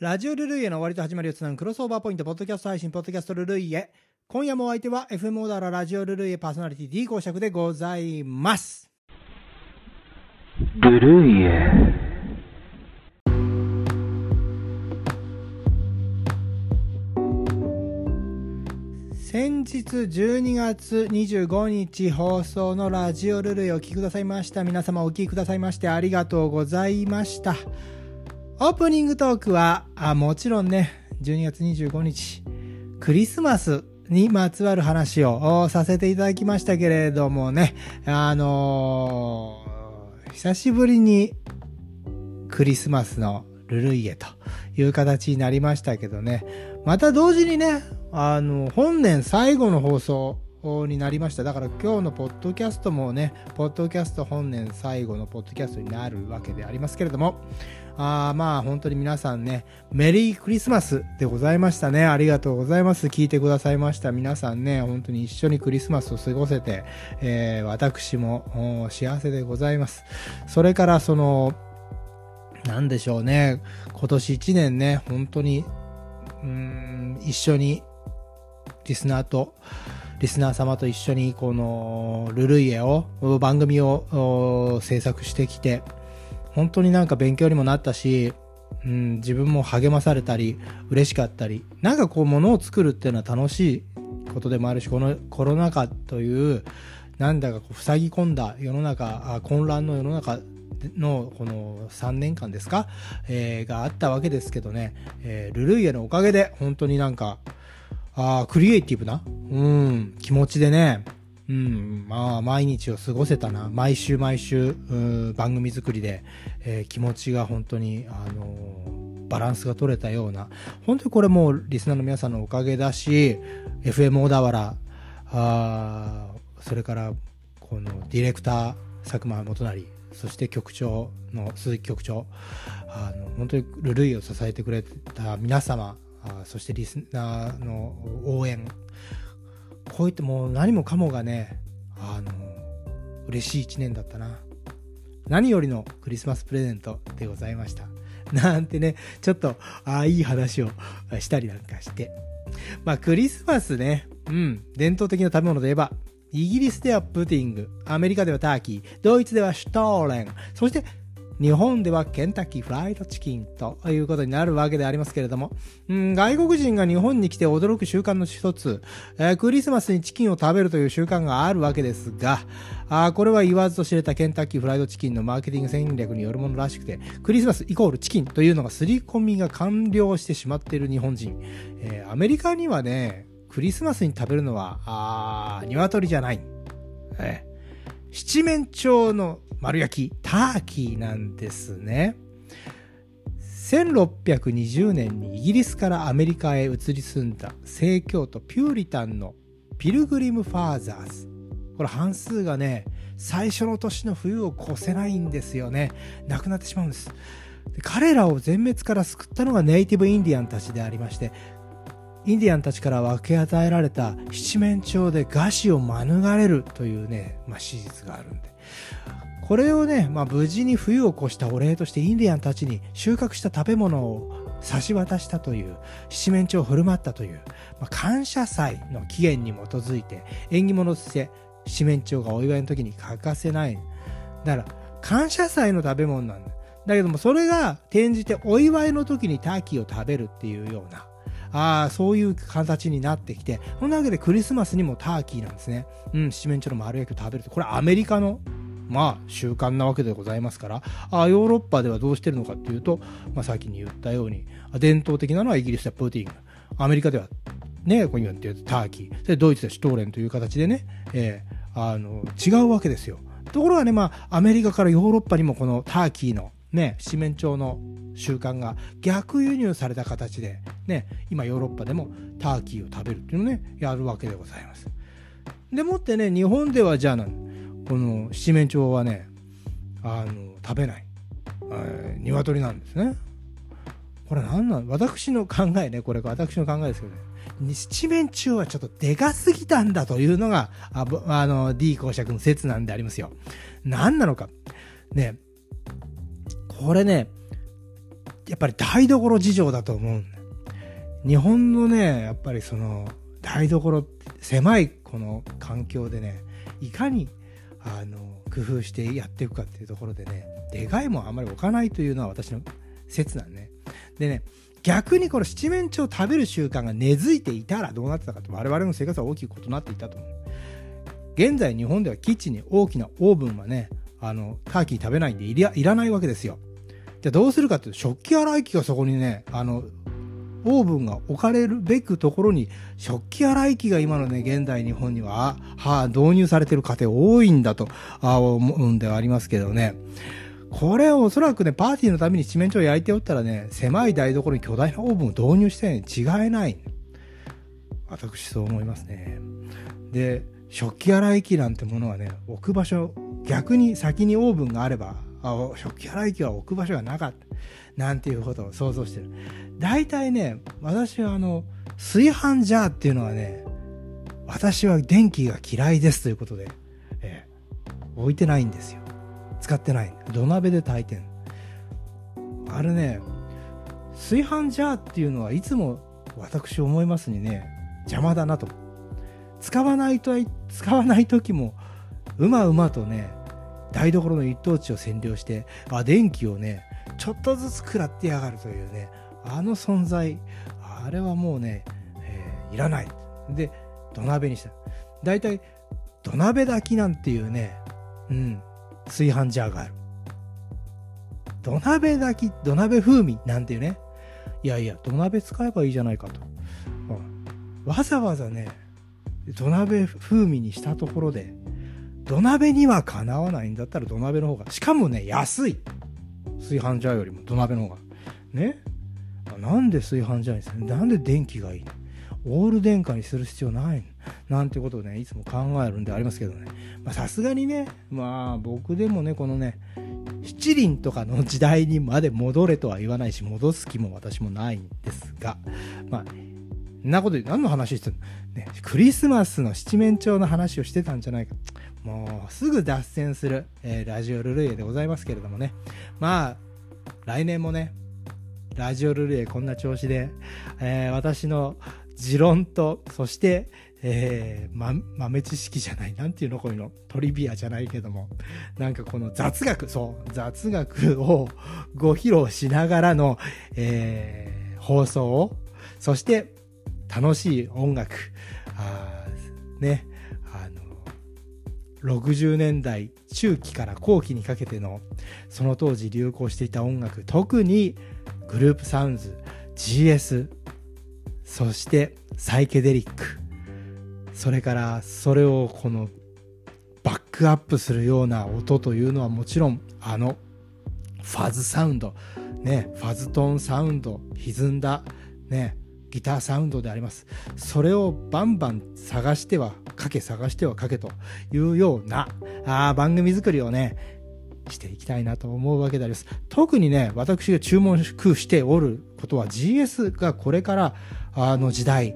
ラジオルルイエの終わりと始まりをつなぐクロスオーバーポイント、ポッドキャスト配信、ポッドキャストルルイエ。今夜もお相手は FM オーダーララジオルルイエパーソナリティ D 公爵でございます。ルルイエ先日12月25日放送のラジオルルイをお聞きくださいました。皆様お聞きくださいましてありがとうございました。オープニングトークは、あもちろんね、12月25日、クリスマスにまつわる話をさせていただきましたけれどもね、あのー久しぶりにクリスマスのルルイエという形になりましたけどね、また同時にね、あの、本年最後の放送になりました。だから今日のポッドキャストもね、ポッドキャスト本年最後のポッドキャストになるわけでありますけれども、あまあ本当に皆さんね、メリークリスマスでございましたね。ありがとうございます。聞いてくださいました。皆さんね、本当に一緒にクリスマスを過ごせて、えー私も幸せでございます。それからその、なんでしょうね、今年1年ね、本当に、うん、一緒に、リスナーと、リスナー様と一緒に、この、ルルイエを、番組を制作してきて、本当になんか勉強にもなったし、うん、自分も励まされたり、嬉しかったり、なんかこう、ものを作るっていうのは楽しいことでもあるし、このコロナ禍という、なんだかこう塞ぎ込んだ世の中、混乱の世の中のこの3年間ですか、えーがあったわけですけどね、えールルイエのおかげで本当になんか、あクリエイティブな、うん、気持ちでね、うん、まあ、毎日を過ごせたな。毎週毎週、番組作りで、えー気持ちが本当に、あのーバランスが取れたような、本当にこれもリスナーの皆さんのおかげだし、FM 小田原、あそれから、このディレクター、佐久間元成、そして局長の鈴木局長、あの本当にルルイを支えてくれた皆様、あそしてリスナーの応援、こういってもう何もかもがね、あの、嬉しい一年だったな。何よりのクリスマスプレゼントでございました。なんてね、ちょっと、ああ、いい話をしたりなんかして。まあ、クリスマスね、うん、伝統的な食べ物といえば、イギリスではプディング、アメリカではターキー、ドイツではシュトーレン、そして日本ではケンタッキーフライドチキンということになるわけでありますけれども、うん、外国人が日本に来て驚く習慣の一つ、えークリスマスにチキンを食べるという習慣があるわけですが、あこれは言わずと知れたケンタッキーフライドチキンのマーケティング戦略によるものらしくて、クリスマスイコールチキンというのが刷り込みが完了してしまっている日本人。えーアメリカにはね、クリスマスに食べるのは、あー鶏じゃない。えー七面鳥の丸焼き、ターキーなんですね。1620年にイギリスからアメリカへ移り住んだ正教徒ピューリタンのピルグリム・ファーザーズ。これ半数がね、最初の年の冬を越せないんですよね。亡くなってしまうんです。彼らを全滅から救ったのがネイティブインディアンたちでありまして、インディアンたちから分け与えられた七面鳥で餓死を免れるというね、まあ、史実があるんで。これをね、まあ、無事に冬を越したお礼としてインディアンたちに収穫した食べ物を差し渡したという、七面鳥を振る舞ったという、まあ、感謝祭の起源に基づいて、縁起物として七面鳥がお祝いの時に欠かせない。だから、感謝祭の食べ物なんだ。だけども、それが転じてお祝いの時にターキーを食べるっていうような、ああ、そういう形になってきて、そんなわけでクリスマスにもターキーなんですね。うん、七面鳥の丸焼きを食べると。これアメリカの、まあ、習慣なわけでございますから、あ、ヨーロッパではどうしてるのかっていうと、まあ、さっきに言ったように、伝統的なのはイギリスではプーティング。アメリカでは、ね、ここに言ってターキー。で、ドイツではシュトーレンという形でね、えーあの、違うわけですよ。ところがね、まあ、アメリカからヨーロッパにもこのターキーの、ね、七面鳥の習慣が逆輸入された形で、ね、今ヨーロッパでもターキーを食べるっていうのをね、やるわけでございます。でもってね、日本ではじゃあこの七面鳥はね、あの、食べない。えー鶏なんですね。これ何なん？私の考えね、これ私の考えですけどね。七面鳥はちょっとでかすぎたんだというのが、ああの、D 公爵の説なんでありますよ。何なのか。ね、これね、やっぱり台所事情だと思う日本のねやっぱりその台所狭いこの環境でねいかにあの工夫してやっていくかっていうところでねでかいもんあんまり置かないというのは私の説なんね。でね逆にこの七面鳥を食べる習慣が根付いていたらどうなってたかと我々の生活は大きく異なっていたと思う。現在日本ではキッチンに大きなオーブンはねあのターキー食べないんでいらないわけですよ。じゃあどうするかっていうと食器洗い機がそこにねあのオーブンが置かれるべくところに食器洗い機が今のね現代日本には、はあ、導入されてる家庭多いんだと思うんではありますけどね。これおそらくねパーティーのために七面鳥焼いておったらね狭い台所に巨大なオーブンを導入したに違いない。私そう思いますね。で食器洗い機なんてものはね置く場所逆に先にオーブンがあればあ食器洗い機は置く場所がなかった。なんていうことを想像してる。大体ね私はあの炊飯ジャーっていうのはね私は電気が嫌いですということで、えー、置いてないんですよ。使ってない。土鍋で炊いてんあれね炊飯ジャーっていうのはいつも私思いますにね邪魔だなと。使わないと使わない時もうまうまとね台所の一等地を占領してあ電気をねちょっとずつ食らってやがるというねあの存在あれはもうね、えー、いらない。で土鍋にした。大体土鍋炊きなんていうねうん炊飯ジャーがある。土鍋炊き土鍋風味なんていうね。いやいや土鍋使えばいいじゃないかと、うん、わざわざね土鍋風味にしたところで土鍋にはかなわないんだったら土鍋の方がしかもね安い。炊飯ジャーよりも土鍋の方が。ね。なんで炊飯ジャーにする？なんで電気がいいの？オール電化にする必要ないの？なんてことをねいつも考えるんでありますけどね。さすがにねまあ僕でもねこのね七輪とかの時代にまで戻れとは言わないし戻す気も私もないんですが。まあんなことで何の話してるの、ね、クリスマスの七面鳥の話をしてたんじゃないか。もうすぐ脱線する、えー、ラジオルルエでございますけれどもね。まあ、来年もね、ラジオルルエこんな調子で、えー、私の持論と、そして、えー、ま、豆知識じゃない、なんていうのこういうの、トリビアじゃないけども、なんかこの雑学、そう、雑学をご披露しながらの、えー、放送を、そして楽しい音楽、あね。あの、60年代中期から後期にかけてのその当時流行していた音楽特にグループサウンズ GS そしてサイケデリックそれからそれをこのバックアップするような音というのはもちろんあのファズサウンドねファズトーンサウンド歪んだねギターサウンドでありますそれをバンバン探してはかけ探してはかけというようなあ番組作りをねしていきたいなと思うわけであります。特にね、私が注目しておることは GS がこれからあの時代、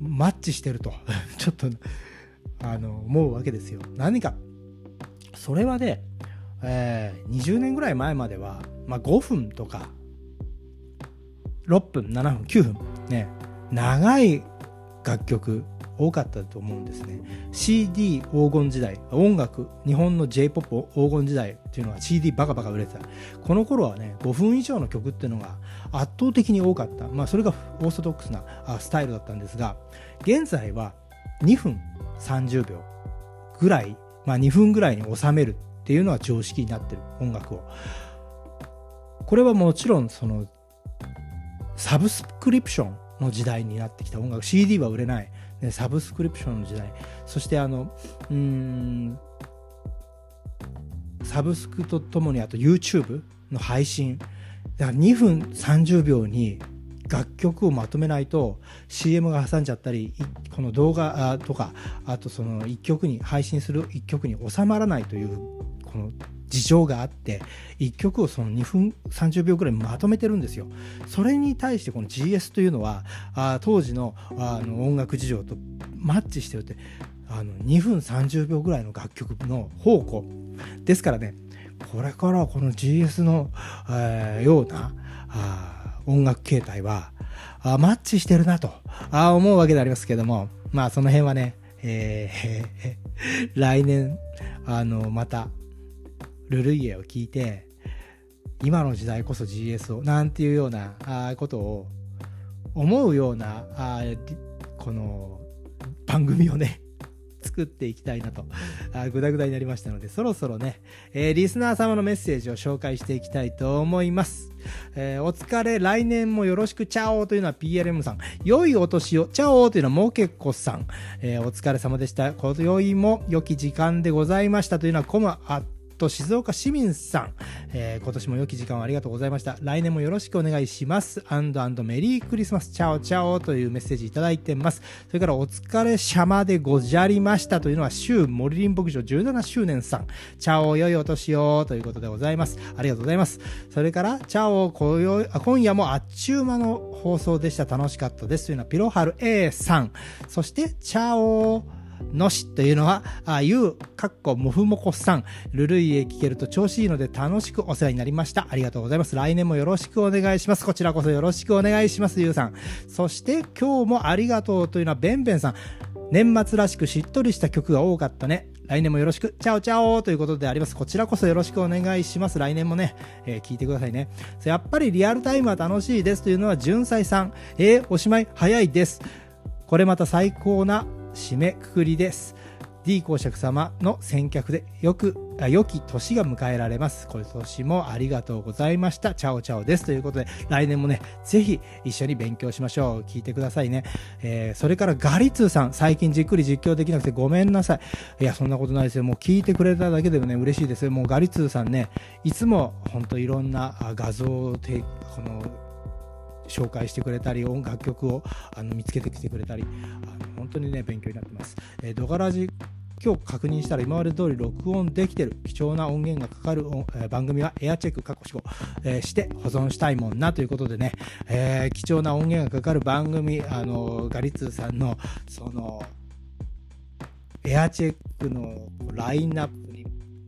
マッチしてると、ちょっと、あの、思うわけですよ。何か。それはね、えー、20年ぐらい前までは、まあ、5分とか6分、7分、9分、ね、長い楽曲多かったと思うんですね。CD 黄金時代、音楽、日本の J-POP 黄金時代っていうのは CD バカバカ売れてた。この頃はね、5分以上の曲っていうのが圧倒的に多かった。まあそれがオーソドックスなスタイルだったんですが、現在は2分30秒ぐらい、まあ2分ぐらいに収めるっていうのは常識になってる音楽を。これはもちろんそのサブスクリプションの時代になってきた音楽 CD は売れない、ね、サブスクリプションの時代。そしてあのうんサブスクとともにあと YouTube の配信。だから2分30秒に楽曲をまとめないと CM が挟んじゃったりこの動画とかあとその1曲に配信する1曲に収まらないというこの事情があって1曲をその2分30秒ぐらいまとめてるんですよ。それに対してこの GS というのはあ当時のあの音楽事情とマッチしてるってあの2分30秒ぐらいの楽曲の宝庫ですからねこれからこの GS の、えー、ようなあ音楽形態はあマッチしてるなとあ思うわけでありますけども、まあその辺はね、えー、来年、あの、また、ルルイエを聞いて、今の時代こそ GS を、なんていうようなことを思うような、あこの番組をね、作っていきたいなと、あぐだぐだになりましたので、そろそろね、えー、リスナー様のメッセージを紹介していきたいと思います。えー、お疲れ、来年もよろしく、チャオというのは PLM さん。良いお年を、チャオというのはモケコさん。えー、お疲れ様でした。今宵も良き時間でございましたというのはコムアッと静岡市民さん、えー、今年も良き時間をありがとうございました。来年もよろしくお願いします。アンドアンドメリークリスマス、チャオチャオというメッセージいただいてます。それからお疲れ様でごじゃりましたというのは、州森林牧場17周年さん、チャオ良いお年をということでございます。ありがとうございます。それから、チャオ今夜もあっちゅう間の放送でした。楽しかったですというのは、ピロハル A さん。そして、チャオのしというのは、あゆう、かっこもふもこさん、ルルイへ聞けると調子いいので楽しくお世話になりました。ありがとうございます。来年もよろしくお願いします。こちらこそよろしくお願いします、ゆうさん。そして今日もありがとうというのは、べんべんさん。年末らしくしっとりした曲が多かったね。来年もよろしく、チャオチャオということであります。こちらこそよろしくお願いします。来年もね、えー、聞いてくださいね。やっぱりリアルタイムは楽しいですというのは、じゅんさいさん。えー、おしまい早いです。これまた最高な締めくくりです。D 公爵様の先客でよく、良き年が迎えられます。今年もありがとうございました。チャオチャオです。ということで、来年もね、ぜひ一緒に勉強しましょう。聞いてくださいね。えー、それからガリツーさん、最近じっくり実況できなくてごめんなさい。いや、そんなことないですよ。もう聞いてくれただけでもね、嬉しいですよ。もうガリツーさんね、いつも本当いろんな画像をこの紹介してくれたり、音楽曲をあの見つけてきてくれたり、あの本当にね、勉強になってます。えー、ドガラジ今日確認したら今まで通り録音できてる貴重な音源がかかる、えー、番組はエアチェック過去死後、えー、して保存したいもんなということでね、えー、貴重な音源がかかる番組、あのガリツーさんのそのエアチェックのラインナップ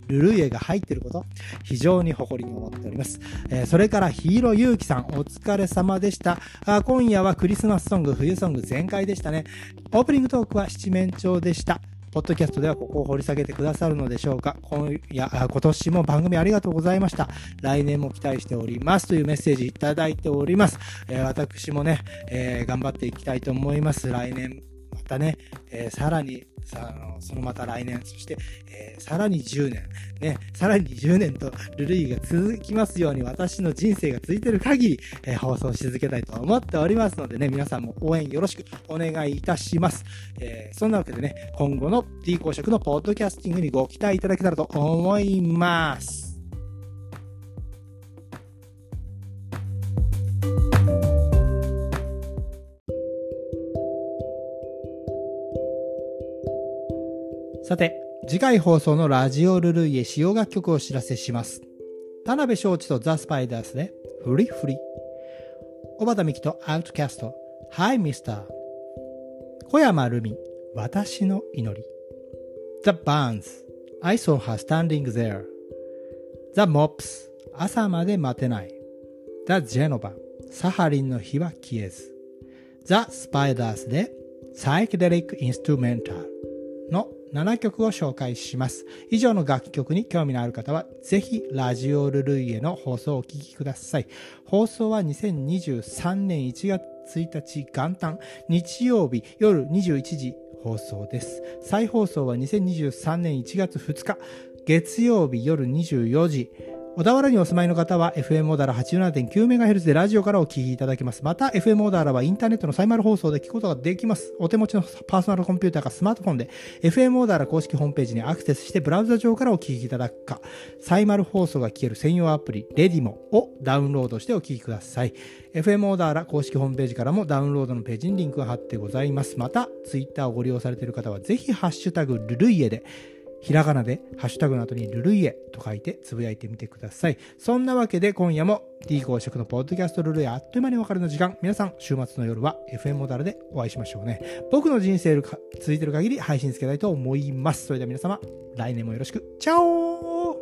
ルルイエが入ってること、非常に誇りに思っております。えー、それからヒーローユウキさん、お疲れ様でした。あ今夜はクリスマスソング、冬ソング全開でしたね。オープニングトークは七面鳥でした。ポッドキャストではここを掘り下げてくださるのでしょうか今夜、今年も番組ありがとうございました。来年も期待しておりますというメッセージいただいております。えー、私もね、えー、頑張っていきたいと思います。来年またね、えー、さらにさあのそのまた来年、そして、えー、さらに10年、ね、さらに10年とルルイが続きますように私の人生が続いてる限り、えー、放送し続けたいと思っておりますのでね、皆さんも応援よろしくお願いいたします。えー、そんなわけでね、今後の D 公職のポッドキャスティングにご期待いただけたらと思います。さて、次回放送のラジオルルイエ使用楽曲をお知らせします。田辺翔一とザ・スパイダースで、フリフリ。小畑美希とアウトキャスト、ハイミスター。小山ルミ、私の祈り。The Barns, I saw her standing there. The Mops, 朝まで待てない。The Genova, サハリンの火は消えず。The Spiders で、Psychedelic Instrumental の7曲を紹介します。以上の楽曲に興味のある方は、ぜひラジオルルイエの放送をお聴きください。放送は2023年1月1日元旦、日曜日夜21時放送です。再放送は2023年1月2日、月曜日夜24時、小田原にお住まいの方は FM オーダーラ 87.9MHz でラジオからお聞きいただけます。また FM オーダーラはインターネットのサイマル放送で聞くことができます。お手持ちのパーソナルコンピューターかスマートフォンで FM オーダーラ公式ホームページにアクセスしてブラウザ上からお聞きいただくか、サイマル放送が聞ける専用アプリレディモをダウンロードしてお聞きください。FM オーダーラ公式ホームページからもダウンロードのページにリンクが貼ってございます。また、ツイッターをご利用されている方はぜひハッシュタグルルイエでひらがなでハッシュタグの後にルルイエと書いてつぶやいてみてください。そんなわけで今夜も D 公式のポッドキャストルルイエあっという間にお別れの時間。皆さん、週末の夜は FM モダルでお会いしましょうね。僕の人生続いてる限り配信つけたいと思います。それでは皆様、来年もよろしく。チャオー